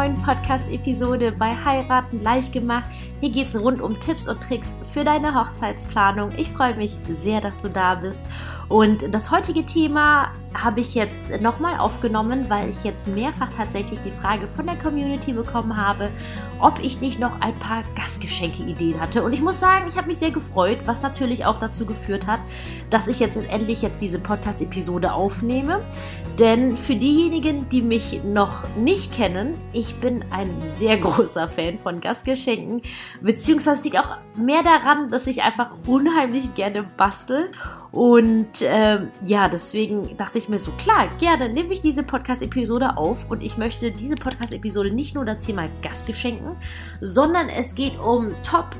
neuen Podcast-Episode bei Heiraten leicht gemacht. Hier geht es rund um Tipps und Tricks für deine Hochzeitsplanung. Ich freue mich sehr, dass du da bist. Und das heutige Thema habe ich jetzt nochmal aufgenommen, weil ich jetzt mehrfach tatsächlich die Frage von der Community bekommen habe, ob ich nicht noch ein paar Gastgeschenke-Ideen hatte. Und ich muss sagen, ich habe mich sehr gefreut, was natürlich auch dazu geführt hat, dass ich jetzt endlich jetzt diese Podcast-Episode aufnehme. Denn für diejenigen, die mich noch nicht kennen, ich bin ein sehr großer Fan von Gastgeschenken, beziehungsweise liegt auch mehr daran, dass ich einfach unheimlich gerne bastel. Und ähm, ja, deswegen dachte ich mir so, klar, gerne nehme ich diese Podcast-Episode auf. Und ich möchte diese Podcast-Episode nicht nur das Thema Gastgeschenken, sondern es geht um Top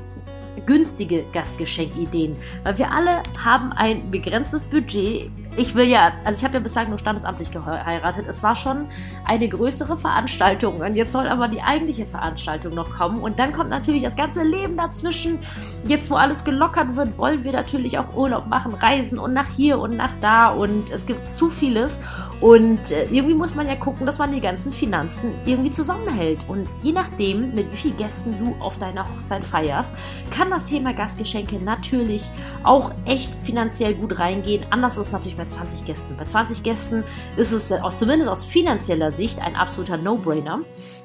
günstige Gastgeschenkideen, weil wir alle haben ein begrenztes Budget. Ich will ja, also ich habe ja bislang nur standesamtlich geheiratet. Es war schon eine größere Veranstaltung und jetzt soll aber die eigentliche Veranstaltung noch kommen und dann kommt natürlich das ganze Leben dazwischen. Jetzt, wo alles gelockert wird, wollen wir natürlich auch Urlaub machen, reisen und nach hier und nach da und es gibt zu vieles und äh, irgendwie muss man ja gucken, dass man die ganzen Finanzen irgendwie zusammenhält. Und je nachdem, mit wie vielen Gästen du auf deiner Hochzeit feierst, kann das Thema Gastgeschenke natürlich auch echt finanziell gut reingehen. Anders ist es natürlich bei 20 Gästen. Bei 20 Gästen ist es auch zumindest aus finanzieller Sicht ein absoluter No-Brainer.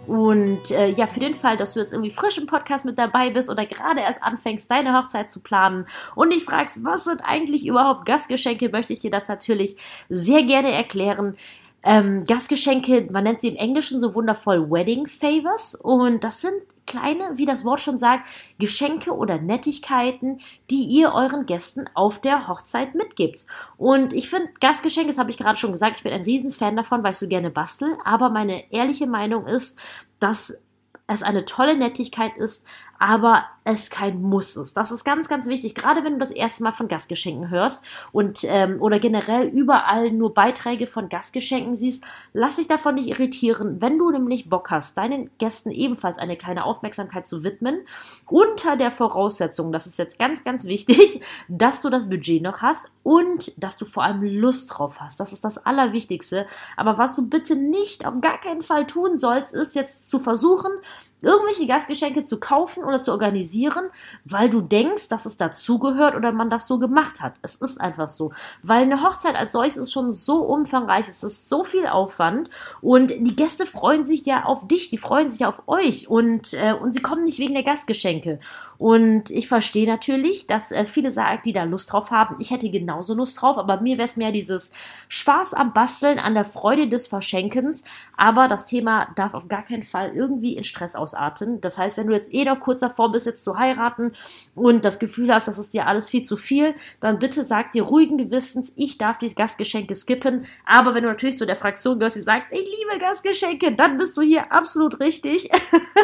Und äh, ja, für den Fall, dass du jetzt irgendwie frisch im Podcast mit dabei bist oder gerade erst anfängst, deine Hochzeit zu planen und dich fragst, was sind eigentlich überhaupt Gastgeschenke, möchte ich dir das natürlich sehr gerne erklären. Ähm, Gastgeschenke, man nennt sie im Englischen so wundervoll Wedding Favors und das sind kleine, wie das Wort schon sagt, Geschenke oder Nettigkeiten, die ihr euren Gästen auf der Hochzeit mitgibt. Und ich finde, Gastgeschenke, das habe ich gerade schon gesagt, ich bin ein Riesenfan davon, weil ich so gerne bastel, aber meine ehrliche Meinung ist, dass es eine tolle Nettigkeit ist, aber es kein Muss ist. Das ist ganz, ganz wichtig, gerade wenn du das erste Mal von Gastgeschenken hörst und ähm, oder generell überall nur Beiträge von Gastgeschenken siehst, lass dich davon nicht irritieren. Wenn du nämlich Bock hast, deinen Gästen ebenfalls eine kleine Aufmerksamkeit zu widmen, unter der Voraussetzung, das ist jetzt ganz, ganz wichtig, dass du das Budget noch hast und dass du vor allem Lust drauf hast. Das ist das Allerwichtigste. Aber was du bitte nicht, auf gar keinen Fall tun sollst, ist jetzt zu versuchen, irgendwelche Gastgeschenke zu kaufen oder zu organisieren, weil du denkst, dass es dazugehört oder man das so gemacht hat. Es ist einfach so. Weil eine Hochzeit als solches ist schon so umfangreich, es ist so viel Aufwand und die Gäste freuen sich ja auf dich, die freuen sich ja auf euch und, äh, und sie kommen nicht wegen der Gastgeschenke. Und ich verstehe natürlich, dass äh, viele sagen, die da Lust drauf haben. Ich hätte genauso Lust drauf, aber mir wäre es mehr dieses Spaß am Basteln, an der Freude des Verschenkens. Aber das Thema darf auf gar keinen Fall irgendwie in Stress ausarten. Das heißt, wenn du jetzt eh noch kurz davor bist, jetzt zu heiraten und das Gefühl hast, das ist dir alles viel zu viel, dann bitte sag dir ruhigen Gewissens, ich darf die Gastgeschenke skippen. Aber wenn du natürlich zu der Fraktion gehörst, die sagt, ich liebe Gastgeschenke, dann bist du hier absolut richtig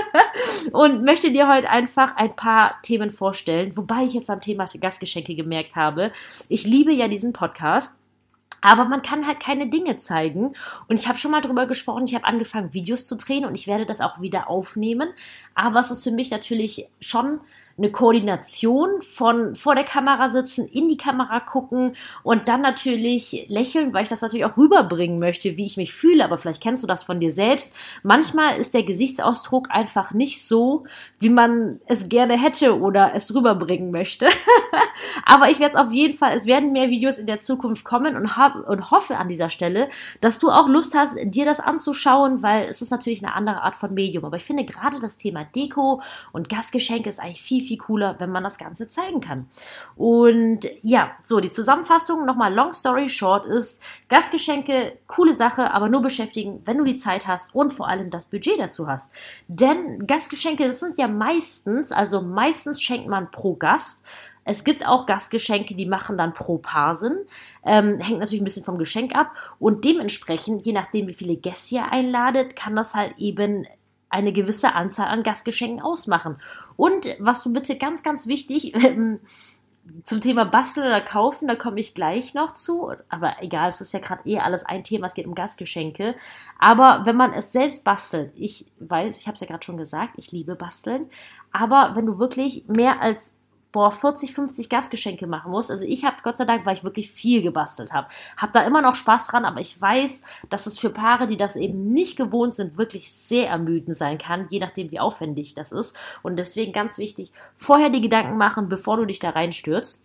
und möchte dir heute einfach ein paar Themen vorstellen, wobei ich jetzt beim Thema Gastgeschenke gemerkt habe, ich liebe ja diesen Podcast. Aber man kann halt keine Dinge zeigen. Und ich habe schon mal drüber gesprochen, ich habe angefangen, Videos zu drehen und ich werde das auch wieder aufnehmen. Aber es ist für mich natürlich schon eine Koordination von vor der Kamera sitzen, in die Kamera gucken und dann natürlich lächeln, weil ich das natürlich auch rüberbringen möchte, wie ich mich fühle. Aber vielleicht kennst du das von dir selbst. Manchmal ist der Gesichtsausdruck einfach nicht so, wie man es gerne hätte oder es rüberbringen möchte. Aber ich werde es auf jeden Fall, es werden mehr Videos in der Zukunft kommen und, hab, und hoffe an dieser Stelle, dass du auch Lust hast, dir das anzuschauen, weil es ist natürlich eine andere Art von Medium. Aber ich finde gerade das Thema Deko und Gastgeschenke ist eigentlich viel, viel cooler, wenn man das Ganze zeigen kann. Und ja, so, die Zusammenfassung nochmal long story short ist, Gastgeschenke, coole Sache, aber nur beschäftigen, wenn du die Zeit hast und vor allem das Budget dazu hast. Denn Gastgeschenke, das sind ja meistens, also meistens schenkt man pro Gast. Es gibt auch Gastgeschenke, die machen dann pro Paar Sinn. Ähm, hängt natürlich ein bisschen vom Geschenk ab. Und dementsprechend, je nachdem, wie viele Gäste ihr einladet, kann das halt eben eine gewisse Anzahl an Gastgeschenken ausmachen. Und was du bitte ganz, ganz wichtig, ähm, zum Thema Basteln oder Kaufen, da komme ich gleich noch zu. Aber egal, es ist ja gerade eh alles ein Thema, es geht um Gastgeschenke. Aber wenn man es selbst bastelt, ich weiß, ich habe es ja gerade schon gesagt, ich liebe Basteln. Aber wenn du wirklich mehr als boah, 40, 50 Gastgeschenke machen muss. Also ich habe Gott sei Dank, weil ich wirklich viel gebastelt habe, habe da immer noch Spaß dran, aber ich weiß, dass es für Paare, die das eben nicht gewohnt sind, wirklich sehr ermüdend sein kann, je nachdem, wie aufwendig das ist. Und deswegen ganz wichtig, vorher die Gedanken machen, bevor du dich da reinstürzt.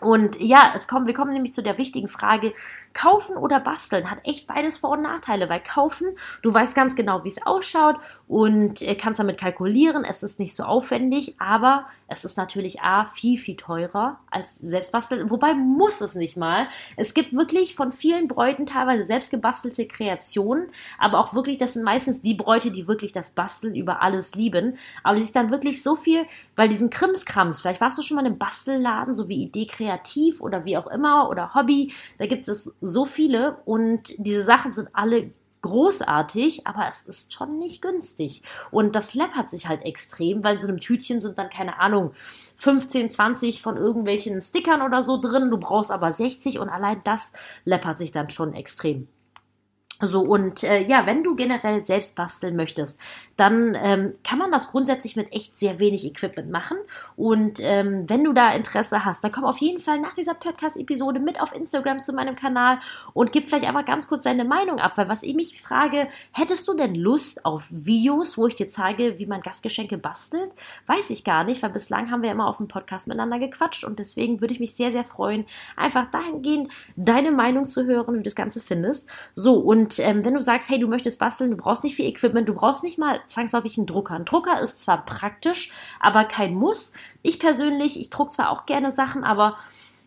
Und ja, es kommt, wir kommen nämlich zu der wichtigen Frage, Kaufen oder basteln hat echt beides Vor- und Nachteile, weil kaufen, du weißt ganz genau, wie es ausschaut und äh, kannst damit kalkulieren. Es ist nicht so aufwendig, aber es ist natürlich A, viel, viel teurer als selbst basteln. Wobei muss es nicht mal. Es gibt wirklich von vielen Bräuten teilweise selbst gebastelte Kreationen, aber auch wirklich, das sind meistens die Bräute, die wirklich das Basteln über alles lieben, aber die sich dann wirklich so viel, weil diesen Krimskrams, vielleicht warst du schon mal in einem Bastelladen, so wie Idee Kreativ oder wie auch immer oder Hobby, da gibt es so viele und diese Sachen sind alle großartig, aber es ist schon nicht günstig. Und das läppert sich halt extrem, weil so einem Tütchen sind dann, keine Ahnung, 15, 20 von irgendwelchen Stickern oder so drin. Du brauchst aber 60 und allein das läppert sich dann schon extrem. So, und äh, ja, wenn du generell selbst basteln möchtest, dann ähm, kann man das grundsätzlich mit echt sehr wenig Equipment machen. Und ähm, wenn du da Interesse hast, dann komm auf jeden Fall nach dieser Podcast-Episode mit auf Instagram zu meinem Kanal und gib vielleicht einfach ganz kurz deine Meinung ab, weil was ich mich frage, hättest du denn Lust auf Videos, wo ich dir zeige, wie man Gastgeschenke bastelt? Weiß ich gar nicht, weil bislang haben wir immer auf dem Podcast miteinander gequatscht und deswegen würde ich mich sehr, sehr freuen, einfach dahingehend deine Meinung zu hören, wie du das Ganze findest. So, und und ähm, wenn du sagst, hey, du möchtest basteln, du brauchst nicht viel Equipment, du brauchst nicht mal zwangsläufig einen Drucker. Ein Drucker ist zwar praktisch, aber kein Muss. Ich persönlich, ich druck zwar auch gerne Sachen, aber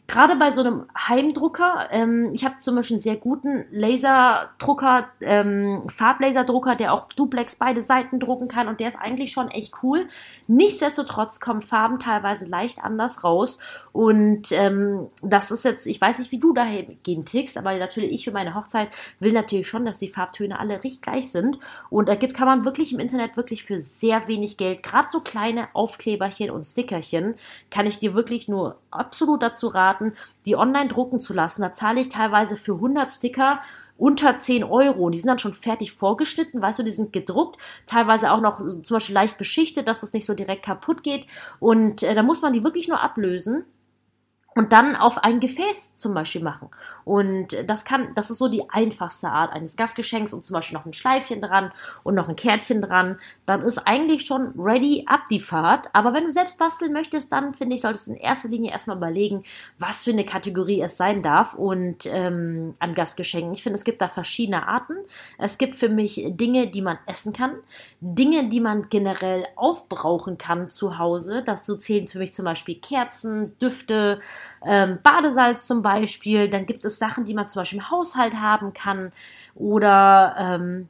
gerade bei so einem Heimdrucker, ähm, ich habe zum Beispiel einen sehr guten Laserdrucker, ähm, Farblaserdrucker, der auch Duplex beide Seiten drucken kann und der ist eigentlich schon echt cool. Nichtsdestotrotz kommen Farben teilweise leicht anders raus und ähm, das ist jetzt, ich weiß nicht, wie du da gehen tickst, aber natürlich ich für meine Hochzeit will natürlich schon, dass die Farbtöne alle recht gleich sind und da gibt, kann man wirklich im Internet wirklich für sehr wenig Geld, gerade so kleine Aufkleberchen und Stickerchen, kann ich dir wirklich nur absolut dazu raten, Karten, die online drucken zu lassen. Da zahle ich teilweise für 100 Sticker unter 10 Euro. Die sind dann schon fertig vorgeschnitten, weißt du, die sind gedruckt, teilweise auch noch zum Beispiel leicht beschichtet, dass es nicht so direkt kaputt geht. Und äh, da muss man die wirklich nur ablösen und dann auf ein Gefäß zum Beispiel machen. Und das kann, das ist so die einfachste Art eines Gastgeschenks und zum Beispiel noch ein Schleifchen dran und noch ein Kärtchen dran. Dann ist eigentlich schon ready ab die Fahrt. Aber wenn du selbst basteln möchtest, dann finde ich, solltest du in erster Linie erstmal überlegen, was für eine Kategorie es sein darf und ähm, an Gastgeschenken. Ich finde, es gibt da verschiedene Arten. Es gibt für mich Dinge, die man essen kann, Dinge, die man generell aufbrauchen kann zu Hause. So zählen für mich zum Beispiel Kerzen, Düfte, ähm, Badesalz zum Beispiel. Dann gibt es Sachen, die man zum Beispiel im Haushalt haben kann oder ähm,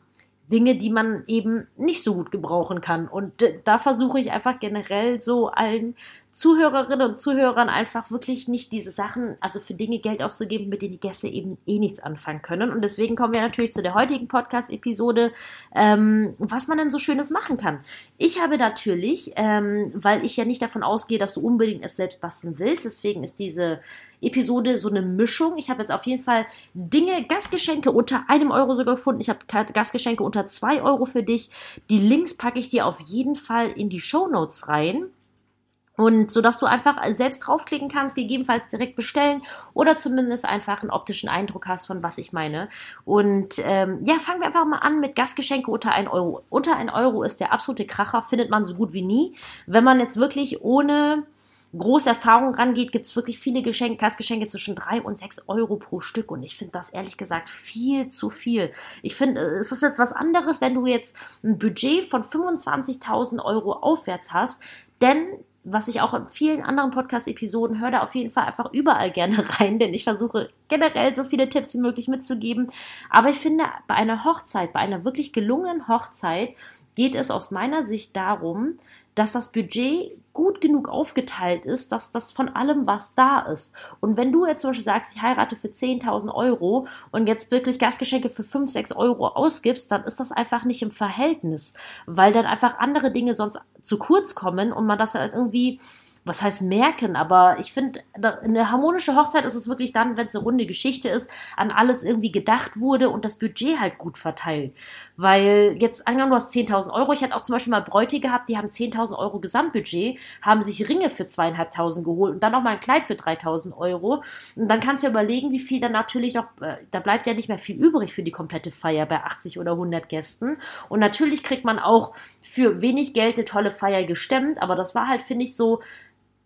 Dinge, die man eben nicht so gut gebrauchen kann. Und da versuche ich einfach generell so allen Zuhörerinnen und Zuhörern einfach wirklich nicht diese Sachen, also für Dinge Geld auszugeben, mit denen die Gäste eben eh nichts anfangen können. Und deswegen kommen wir natürlich zu der heutigen Podcast-Episode, ähm, was man denn so Schönes machen kann. Ich habe natürlich, ähm, weil ich ja nicht davon ausgehe, dass du unbedingt es selbst basteln willst, deswegen ist diese Episode so eine Mischung. Ich habe jetzt auf jeden Fall Dinge, Gastgeschenke unter einem Euro sogar gefunden. Ich habe Gastgeschenke unter zwei Euro für dich. Die Links packe ich dir auf jeden Fall in die Show Notes rein. Und so dass du einfach selbst draufklicken kannst, gegebenenfalls direkt bestellen oder zumindest einfach einen optischen Eindruck hast von was ich meine. Und ähm, ja, fangen wir einfach mal an mit Gastgeschenke unter 1 Euro. Unter 1 Euro ist der absolute Kracher, findet man so gut wie nie. Wenn man jetzt wirklich ohne große Erfahrung rangeht, gibt es wirklich viele Geschenke, Gastgeschenke zwischen 3 und 6 Euro pro Stück. Und ich finde das ehrlich gesagt viel zu viel. Ich finde, es ist jetzt was anderes, wenn du jetzt ein Budget von 25.000 Euro aufwärts hast. Denn was ich auch in vielen anderen Podcast-Episoden höre, da auf jeden Fall einfach überall gerne rein, denn ich versuche generell so viele Tipps wie möglich mitzugeben. Aber ich finde, bei einer Hochzeit, bei einer wirklich gelungenen Hochzeit, geht es aus meiner Sicht darum, dass das Budget gut genug aufgeteilt ist, dass das von allem was da ist. Und wenn du jetzt zum Beispiel sagst, ich heirate für 10.000 Euro und jetzt wirklich Gastgeschenke für 5, 6 Euro ausgibst, dann ist das einfach nicht im Verhältnis, weil dann einfach andere Dinge sonst zu kurz kommen und man das halt irgendwie was heißt merken, aber ich finde, eine harmonische Hochzeit ist es wirklich dann, wenn es eine runde Geschichte ist, an alles irgendwie gedacht wurde und das Budget halt gut verteilt. Weil jetzt, angenommen, du hast 10.000 Euro. Ich hatte auch zum Beispiel mal Bräute gehabt, die haben 10.000 Euro Gesamtbudget, haben sich Ringe für zweieinhalbtausend geholt und dann noch mal ein Kleid für 3.000 Euro. Und dann kannst du ja überlegen, wie viel dann natürlich noch, äh, da bleibt ja nicht mehr viel übrig für die komplette Feier bei 80 oder 100 Gästen. Und natürlich kriegt man auch für wenig Geld eine tolle Feier gestemmt, aber das war halt, finde ich, so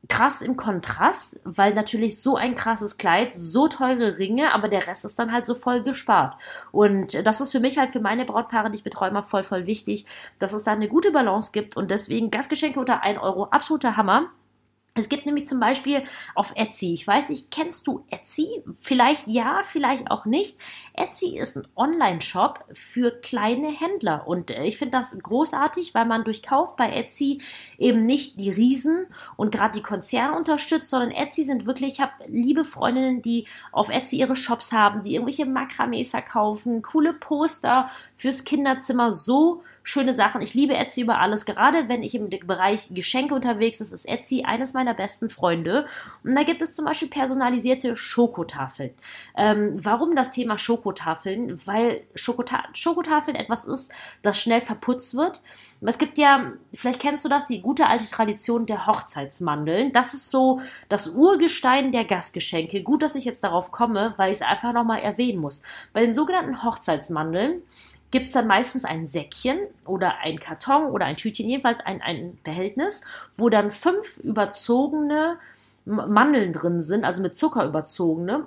krass im Kontrast, weil natürlich so ein krasses Kleid, so teure Ringe, aber der Rest ist dann halt so voll gespart. Und das ist für mich halt für meine Brautpaare, die ich betreue, immer voll, voll wichtig, dass es da eine gute Balance gibt und deswegen Gastgeschenke unter 1 Euro, absoluter Hammer. Es gibt nämlich zum Beispiel auf Etsy, ich weiß nicht, kennst du Etsy? Vielleicht ja, vielleicht auch nicht. Etsy ist ein Online-Shop für kleine Händler und äh, ich finde das großartig, weil man durch Kauf bei Etsy eben nicht die Riesen und gerade die Konzerne unterstützt, sondern Etsy sind wirklich, ich habe liebe Freundinnen, die auf Etsy ihre Shops haben, die irgendwelche Makramees verkaufen, coole Poster fürs Kinderzimmer, so schöne Sachen. Ich liebe Etsy über alles. Gerade wenn ich im Bereich Geschenke unterwegs ist, ist Etsy eines meiner besten Freunde. Und da gibt es zum Beispiel personalisierte Schokotafeln. Ähm, warum das Thema Schokotafeln? Weil Schokota Schokotafeln etwas ist, das schnell verputzt wird. Es gibt ja, vielleicht kennst du das, die gute alte Tradition der Hochzeitsmandeln. Das ist so das Urgestein der Gastgeschenke. Gut, dass ich jetzt darauf komme, weil ich es einfach nochmal erwähnen muss. Bei den sogenannten Hochzeitsmandeln gibt es dann meistens ein Säckchen oder ein Karton oder ein Tütchen, jedenfalls ein, ein Behältnis, wo dann fünf überzogene Mandeln drin sind, also mit Zucker überzogene.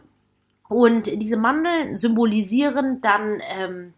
Und diese Mandeln symbolisieren dann, ähm,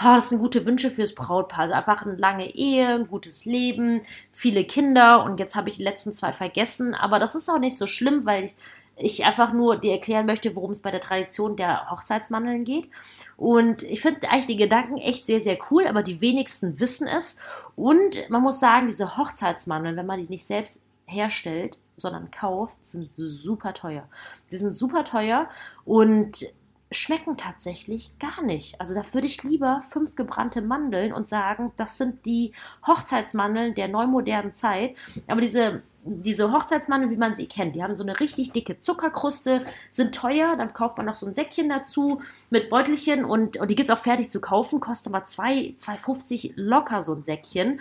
oh, das sind gute Wünsche fürs Brautpaar. Also einfach eine lange Ehe, ein gutes Leben, viele Kinder. Und jetzt habe ich die letzten zwei vergessen. Aber das ist auch nicht so schlimm, weil ich ich einfach nur dir erklären möchte, worum es bei der Tradition der Hochzeitsmandeln geht. Und ich finde eigentlich die Gedanken echt sehr, sehr cool, aber die wenigsten wissen es. Und man muss sagen, diese Hochzeitsmandeln, wenn man die nicht selbst herstellt, sondern kauft, sind super teuer. Die sind super teuer und schmecken tatsächlich gar nicht. Also da würde ich lieber fünf gebrannte Mandeln und sagen, das sind die Hochzeitsmandeln der neumodernen Zeit. Aber diese diese Hochzeitsmandeln, wie man sie kennt, die haben so eine richtig dicke Zuckerkruste, sind teuer, dann kauft man noch so ein Säckchen dazu mit Beutelchen und, und die es auch fertig zu kaufen, kostet aber 2,50 locker so ein Säckchen.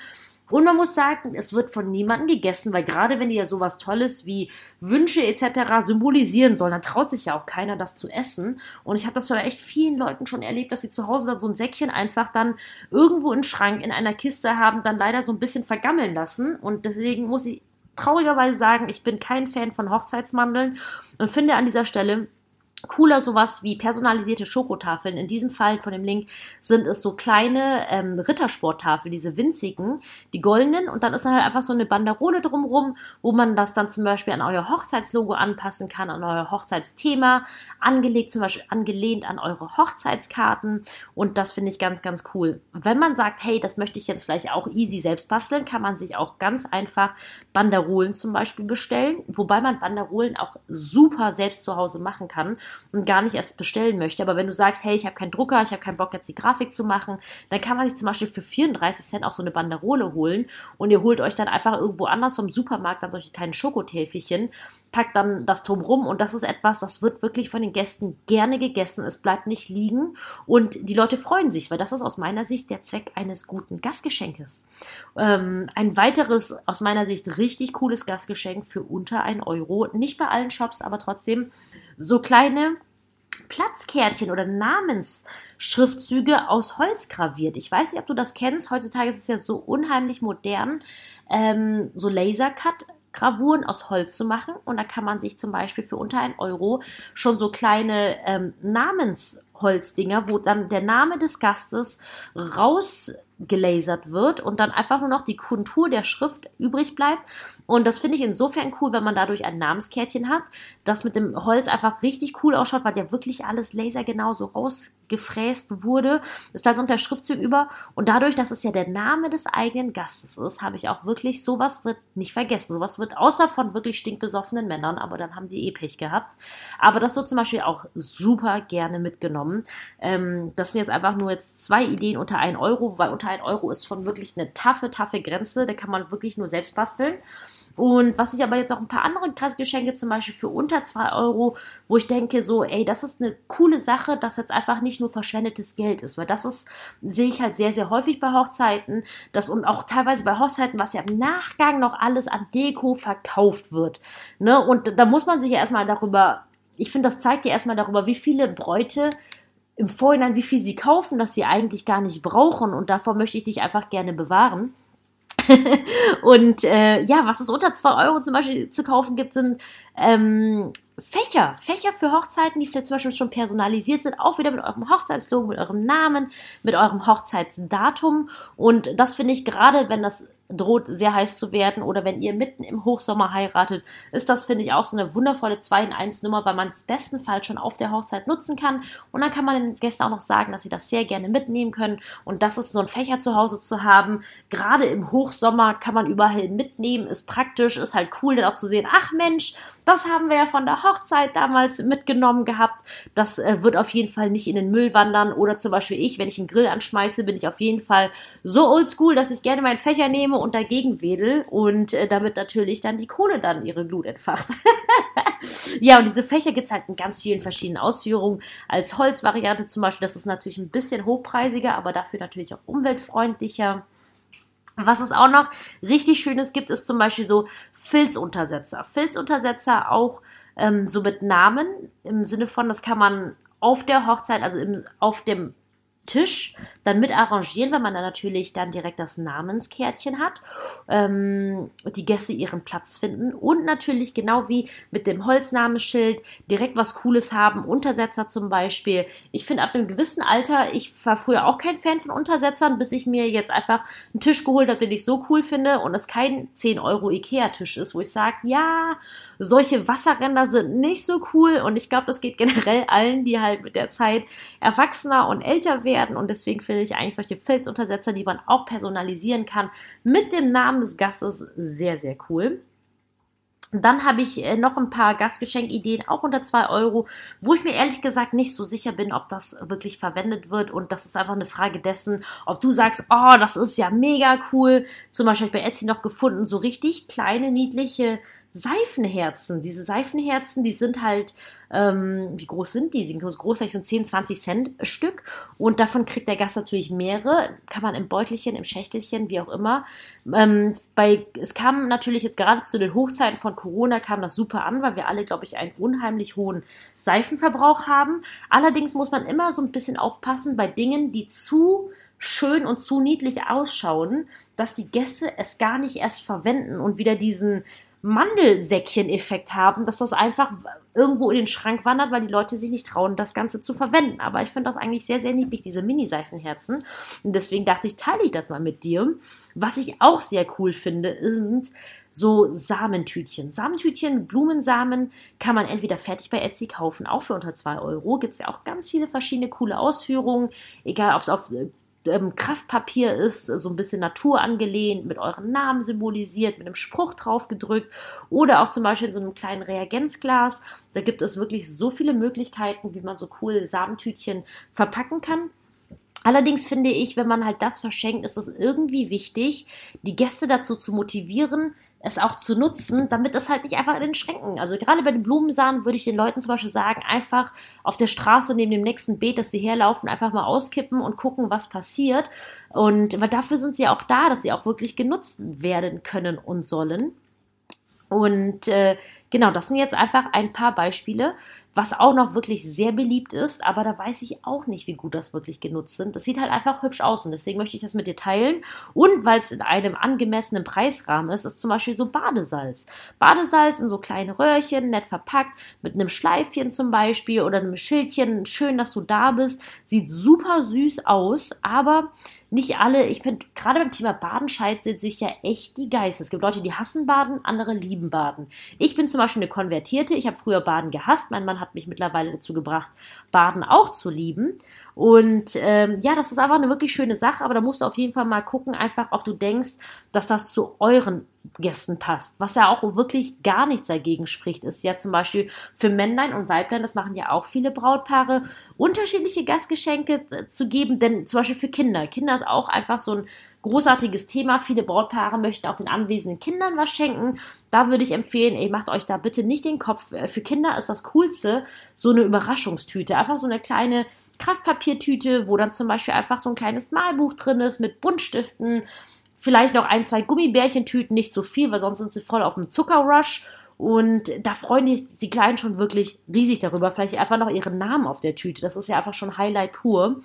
Und man muss sagen, es wird von niemandem gegessen, weil gerade wenn die ja sowas Tolles wie Wünsche etc. symbolisieren sollen, dann traut sich ja auch keiner, das zu essen. Und ich habe das bei echt vielen Leuten schon erlebt, dass sie zu Hause dann so ein Säckchen einfach dann irgendwo im Schrank in einer Kiste haben, dann leider so ein bisschen vergammeln lassen. Und deswegen muss ich traurigerweise sagen, ich bin kein Fan von Hochzeitsmandeln und finde an dieser Stelle, cooler sowas wie personalisierte Schokotafeln. In diesem Fall von dem Link sind es so kleine ähm, Rittersporttafeln, diese winzigen, die goldenen. Und dann ist dann halt einfach so eine Banderole drumrum, wo man das dann zum Beispiel an euer Hochzeitslogo anpassen kann, an euer Hochzeitsthema, angelegt zum Beispiel angelehnt an eure Hochzeitskarten. Und das finde ich ganz, ganz cool. Wenn man sagt, hey, das möchte ich jetzt vielleicht auch easy selbst basteln, kann man sich auch ganz einfach Banderolen zum Beispiel bestellen. Wobei man Banderolen auch super selbst zu Hause machen kann und gar nicht erst bestellen möchte. Aber wenn du sagst, hey, ich habe keinen Drucker, ich habe keinen Bock jetzt die Grafik zu machen, dann kann man sich zum Beispiel für 34 Cent auch so eine Banderole holen und ihr holt euch dann einfach irgendwo anders vom Supermarkt dann solche kleinen Schokotäfelchen, packt dann das drumrum und das ist etwas, das wird wirklich von den Gästen gerne gegessen. Es bleibt nicht liegen und die Leute freuen sich, weil das ist aus meiner Sicht der Zweck eines guten Gastgeschenkes. Ähm, ein weiteres aus meiner Sicht richtig cooles Gastgeschenk für unter 1 Euro, nicht bei allen Shops, aber trotzdem so kleine Platzkärtchen oder Namensschriftzüge aus Holz graviert. Ich weiß nicht, ob du das kennst. Heutzutage ist es ja so unheimlich modern, ähm, so Lasercut Gravuren aus Holz zu machen. Und da kann man sich zum Beispiel für unter ein Euro schon so kleine ähm, Namensholzdinger, wo dann der Name des Gastes rausgelasert wird und dann einfach nur noch die Kontur der Schrift übrig bleibt. Und das finde ich insofern cool, wenn man dadurch ein Namenskärtchen hat, das mit dem Holz einfach richtig cool ausschaut, weil ja wirklich alles lasergenau so rausgefräst wurde. Es bleibt unter Schriftzug über und dadurch, dass es ja der Name des eigenen Gastes ist, habe ich auch wirklich, sowas wird nicht vergessen. Sowas wird außer von wirklich stinkbesoffenen Männern, aber dann haben die eh Pech gehabt. Aber das wird zum Beispiel auch super gerne mitgenommen. Ähm, das sind jetzt einfach nur jetzt zwei Ideen unter 1 Euro, weil unter unter 1 Euro ist schon wirklich eine taffe, taffe Grenze. Da kann man wirklich nur selbst basteln. Und was ich aber jetzt auch ein paar andere Geschenke, zum Beispiel für unter 2 Euro, wo ich denke, so, ey, das ist eine coole Sache, dass jetzt einfach nicht nur verschwendetes Geld ist, weil das ist, sehe ich halt sehr, sehr häufig bei Hochzeiten, dass und auch teilweise bei Hochzeiten, was ja im Nachgang noch alles an Deko verkauft wird. Ne? Und da muss man sich ja erstmal darüber, ich finde, das zeigt ja erstmal darüber, wie viele Bräute im Vorhinein, wie viel sie kaufen, dass sie eigentlich gar nicht brauchen. Und davor möchte ich dich einfach gerne bewahren. und äh, ja, was es unter 2 Euro zum Beispiel zu kaufen gibt, sind ähm, Fächer. Fächer für Hochzeiten, die vielleicht zum Beispiel schon personalisiert sind, auch wieder mit eurem Hochzeitslogo, mit eurem Namen, mit eurem Hochzeitsdatum. Und das finde ich gerade, wenn das droht sehr heiß zu werden oder wenn ihr mitten im Hochsommer heiratet, ist das, finde ich, auch so eine wundervolle 2 in 1 Nummer, weil man es bestenfalls schon auf der Hochzeit nutzen kann. Und dann kann man den Gästen auch noch sagen, dass sie das sehr gerne mitnehmen können. Und das ist so ein Fächer zu Hause zu haben, gerade im Hochsommer kann man überall mitnehmen, ist praktisch, ist halt cool dann auch zu sehen, ach Mensch, das haben wir ja von der Hochzeit damals mitgenommen gehabt, das äh, wird auf jeden Fall nicht in den Müll wandern. Oder zum Beispiel ich, wenn ich einen Grill anschmeiße, bin ich auf jeden Fall so oldschool, dass ich gerne meinen Fächer nehme nehme und dagegen wedel und äh, damit natürlich dann die Kohle dann ihre Glut entfacht. ja, und diese Fächer gibt es halt in ganz vielen verschiedenen Ausführungen. Als Holzvariante zum Beispiel, das ist natürlich ein bisschen hochpreisiger, aber dafür natürlich auch umweltfreundlicher. Was es auch noch richtig Schönes gibt, ist zum Beispiel so Filzuntersetzer. Filzuntersetzer auch ähm, so mit Namen im Sinne von, das kann man auf der Hochzeit, also im, auf dem Tisch dann mit arrangieren, wenn man dann natürlich dann direkt das Namenskärtchen hat, ähm, die Gäste ihren Platz finden und natürlich genau wie mit dem Holznamenschild direkt was Cooles haben, Untersetzer zum Beispiel. Ich finde ab einem gewissen Alter, ich war früher auch kein Fan von Untersetzern, bis ich mir jetzt einfach einen Tisch geholt habe, den ich so cool finde und es kein 10 Euro Ikea-Tisch ist, wo ich sage, ja, solche Wasserränder sind nicht so cool und ich glaube, das geht generell allen, die halt mit der Zeit erwachsener und älter werden und deswegen finde ich eigentlich solche Filzuntersetzer, die man auch personalisieren kann, mit dem Namen des Gastes sehr, sehr cool. Dann habe ich äh, noch ein paar Gastgeschenkideen, auch unter 2 Euro, wo ich mir ehrlich gesagt nicht so sicher bin, ob das wirklich verwendet wird. Und das ist einfach eine Frage dessen, ob du sagst, oh, das ist ja mega cool. Zum Beispiel habe ich bei Etsy noch gefunden, so richtig kleine, niedliche Seifenherzen. Diese Seifenherzen, die sind halt, ähm, wie groß sind die? Die sind groß, vielleicht so 10, 20 Cent Stück. Und davon kriegt der Gast natürlich mehrere. Kann man im Beutelchen, im Schächtelchen, wie auch immer. Ähm, bei, es kam natürlich jetzt gerade zu den Hochzeiten von Corona, kam das super an, weil wir alle, glaube ich, einen unheimlich hohen Seifenverbrauch haben. Allerdings muss man immer so ein bisschen aufpassen bei Dingen, die zu schön und zu niedlich ausschauen, dass die Gäste es gar nicht erst verwenden und wieder diesen Mandelsäckchen-Effekt haben, dass das einfach irgendwo in den Schrank wandert, weil die Leute sich nicht trauen, das Ganze zu verwenden. Aber ich finde das eigentlich sehr, sehr niedlich, diese Mini-Seifenherzen. Und deswegen dachte ich, teile ich das mal mit dir. Was ich auch sehr cool finde, sind so Samentütchen. Samentütchen, Blumensamen kann man entweder fertig bei Etsy kaufen, auch für unter 2 Euro. Gibt es ja auch ganz viele verschiedene coole Ausführungen, egal ob es auf ähm, Kraftpapier ist, so ein bisschen Natur angelehnt, mit euren Namen symbolisiert, mit einem Spruch drauf gedrückt oder auch zum Beispiel in so einem kleinen Reagenzglas. Da gibt es wirklich so viele Möglichkeiten, wie man so coole Samentütchen verpacken kann. Allerdings finde ich, wenn man halt das verschenkt, ist es irgendwie wichtig, die Gäste dazu zu motivieren, es auch zu nutzen, damit es halt nicht einfach in den Schränken. Also gerade bei den Blumensamen würde ich den Leuten zum Beispiel sagen, einfach auf der Straße neben dem nächsten Beet, dass sie herlaufen, einfach mal auskippen und gucken, was passiert. Und weil dafür sind sie auch da, dass sie auch wirklich genutzt werden können und sollen. Und äh, genau, das sind jetzt einfach ein paar Beispiele was auch noch wirklich sehr beliebt ist, aber da weiß ich auch nicht, wie gut das wirklich genutzt sind. Das sieht halt einfach hübsch aus und deswegen möchte ich das mit dir teilen. Und weil es in einem angemessenen Preisrahmen ist, ist zum Beispiel so Badesalz. Badesalz in so kleine Röhrchen, nett verpackt, mit einem Schleifchen zum Beispiel oder einem Schildchen. Schön, dass du da bist. Sieht super süß aus, aber nicht alle, ich finde, gerade beim Thema Baden scheidet sich ja echt die Geister. Es gibt Leute, die hassen Baden, andere lieben Baden. Ich bin zum Beispiel eine Konvertierte. Ich habe früher Baden gehasst. Mein Mann hat mich mittlerweile dazu gebracht, Baden auch zu lieben. Und ähm, ja, das ist einfach eine wirklich schöne Sache, aber da musst du auf jeden Fall mal gucken, einfach, ob du denkst, dass das zu euren Gästen passt. Was ja auch wirklich gar nichts dagegen spricht, ist ja zum Beispiel für Männlein und Weiblein, das machen ja auch viele Brautpaare, unterschiedliche Gastgeschenke äh, zu geben, denn zum Beispiel für Kinder. Kinder ist auch einfach so ein großartiges Thema. Viele Brautpaare möchten auch den anwesenden Kindern was schenken. Da würde ich empfehlen, ey, macht euch da bitte nicht den Kopf. Äh, für Kinder ist das Coolste so eine Überraschungstüte. Einfach so eine kleine Kraftpapiertüte, wo dann zum Beispiel einfach so ein kleines Malbuch drin ist mit Buntstiften. Vielleicht noch ein, zwei Gummibärchentüten, nicht so viel, weil sonst sind sie voll auf dem Zuckerrush. Und da freuen die, die Kleinen schon wirklich riesig darüber. Vielleicht einfach noch ihren Namen auf der Tüte. Das ist ja einfach schon Highlight pur.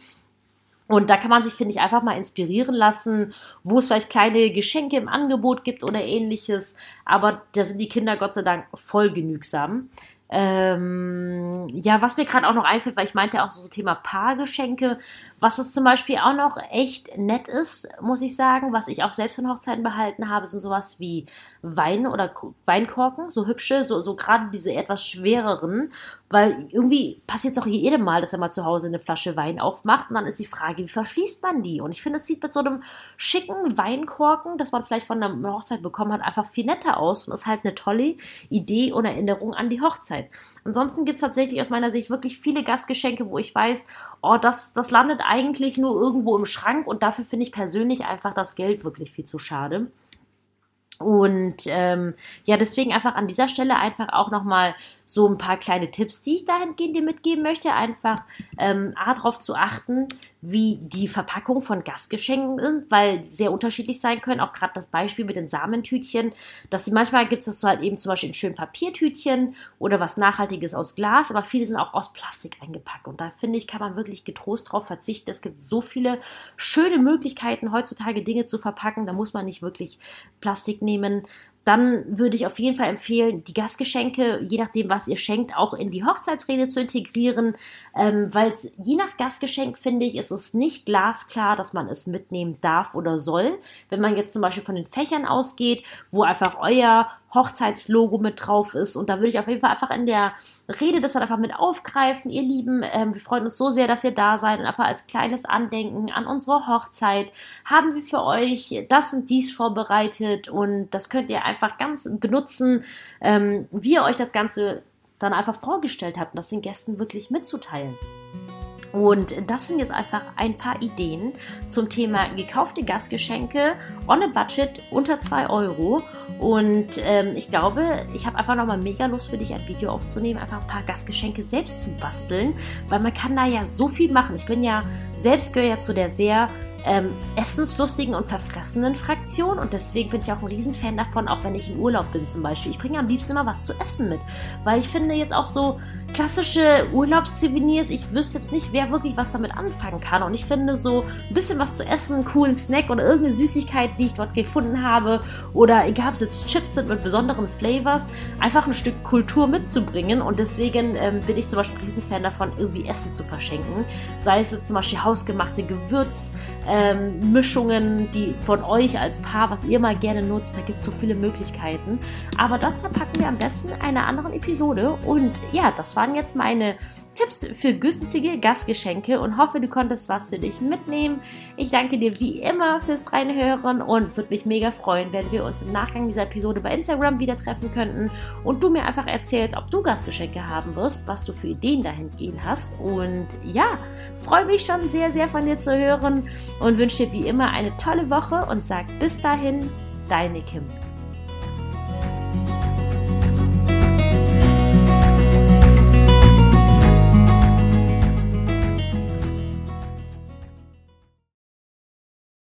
Und da kann man sich, finde ich, einfach mal inspirieren lassen, wo es vielleicht kleine Geschenke im Angebot gibt oder ähnliches. Aber da sind die Kinder Gott sei Dank voll genügsam. Ähm, ja, was mir gerade auch noch einfällt, weil ich meinte auch so Thema Paargeschenke, was es zum Beispiel auch noch echt nett ist, muss ich sagen, was ich auch selbst von Hochzeiten behalten habe, sind sowas wie Wein oder Weinkorken, so hübsche, so, so gerade diese etwas schwereren, weil irgendwie passiert es auch jedem Mal, dass er mal zu Hause eine Flasche Wein aufmacht und dann ist die Frage, wie verschließt man die? Und ich finde, es sieht mit so einem schicken Weinkorken, das man vielleicht von einer Hochzeit bekommen hat, einfach viel netter aus und ist halt eine tolle Idee und Erinnerung an die Hochzeit. Ansonsten gibt es tatsächlich aus meiner Sicht wirklich viele Gastgeschenke, wo ich weiß, oh, das, das landet eigentlich nur irgendwo im Schrank und dafür finde ich persönlich einfach das Geld wirklich viel zu schade. Und ähm, ja, deswegen einfach an dieser Stelle einfach auch nochmal so ein paar kleine Tipps, die ich dahingehend dir mitgeben möchte. Einfach ähm, darauf zu achten, wie die Verpackung von Gastgeschenken sind, weil sehr unterschiedlich sein können. Auch gerade das Beispiel mit den Samentütchen, dass sie manchmal gibt es das so halt eben zum Beispiel in schönen Papiertütchen oder was Nachhaltiges aus Glas, aber viele sind auch aus Plastik eingepackt. Und da finde ich, kann man wirklich getrost drauf verzichten. Es gibt so viele schöne Möglichkeiten, heutzutage Dinge zu verpacken. Da muss man nicht wirklich Plastik nehmen dann würde ich auf jeden Fall empfehlen, die Gastgeschenke, je nachdem, was ihr schenkt, auch in die Hochzeitsrede zu integrieren, ähm, weil je nach Gastgeschenk, finde ich, ist es nicht glasklar, dass man es mitnehmen darf oder soll. Wenn man jetzt zum Beispiel von den Fächern ausgeht, wo einfach euer Hochzeitslogo mit drauf ist. Und da würde ich auf jeden Fall einfach in der Rede das dann einfach mit aufgreifen. Ihr Lieben, ähm, wir freuen uns so sehr, dass ihr da seid und einfach als kleines Andenken an unsere Hochzeit haben wir für euch das und dies vorbereitet und das könnt ihr einfach ganz benutzen, ähm, wie ihr euch das Ganze dann einfach vorgestellt habt und das den Gästen wirklich mitzuteilen. Und das sind jetzt einfach ein paar Ideen zum Thema gekaufte Gastgeschenke on a budget unter 2 Euro. Und ähm, ich glaube, ich habe einfach nochmal mega Lust für dich, ein Video aufzunehmen, einfach ein paar Gastgeschenke selbst zu basteln, weil man kann da ja so viel machen. Ich bin ja selbst gehöre ja zu der sehr ähm, essenslustigen und verfressenen Fraktion. Und deswegen bin ich auch ein Riesenfan davon, auch wenn ich im Urlaub bin zum Beispiel. Ich bringe am liebsten immer was zu essen mit, weil ich finde jetzt auch so klassische Urlaubssouvenirs, ich wüsste jetzt nicht, wer wirklich was damit anfangen kann. Und ich finde so ein bisschen was zu essen, einen coolen Snack oder irgendeine Süßigkeit, die ich dort gefunden habe. Oder egal ob es jetzt Chips sind mit besonderen Flavors, einfach ein Stück Kultur mitzubringen. Und deswegen ähm, bin ich zum Beispiel ein Riesenfan davon, irgendwie Essen zu verschenken, sei es jetzt zum Beispiel hausgemachte Gewürz, ähm, Mischungen, die von euch als Paar, was ihr mal gerne nutzt. Da gibt es so viele Möglichkeiten. Aber das verpacken wir am besten in einer anderen Episode. Und ja, das waren jetzt meine Tipps für günstige Gastgeschenke und hoffe, du konntest was für dich mitnehmen. Ich danke dir wie immer fürs Reinhören und würde mich mega freuen, wenn wir uns im Nachgang dieser Episode bei Instagram wieder treffen könnten und du mir einfach erzählst, ob du Gastgeschenke haben wirst, was du für Ideen dahingehend hast. Und ja, freue mich schon sehr, sehr von dir zu hören und wünsche dir wie immer eine tolle Woche und sag bis dahin, deine Kim.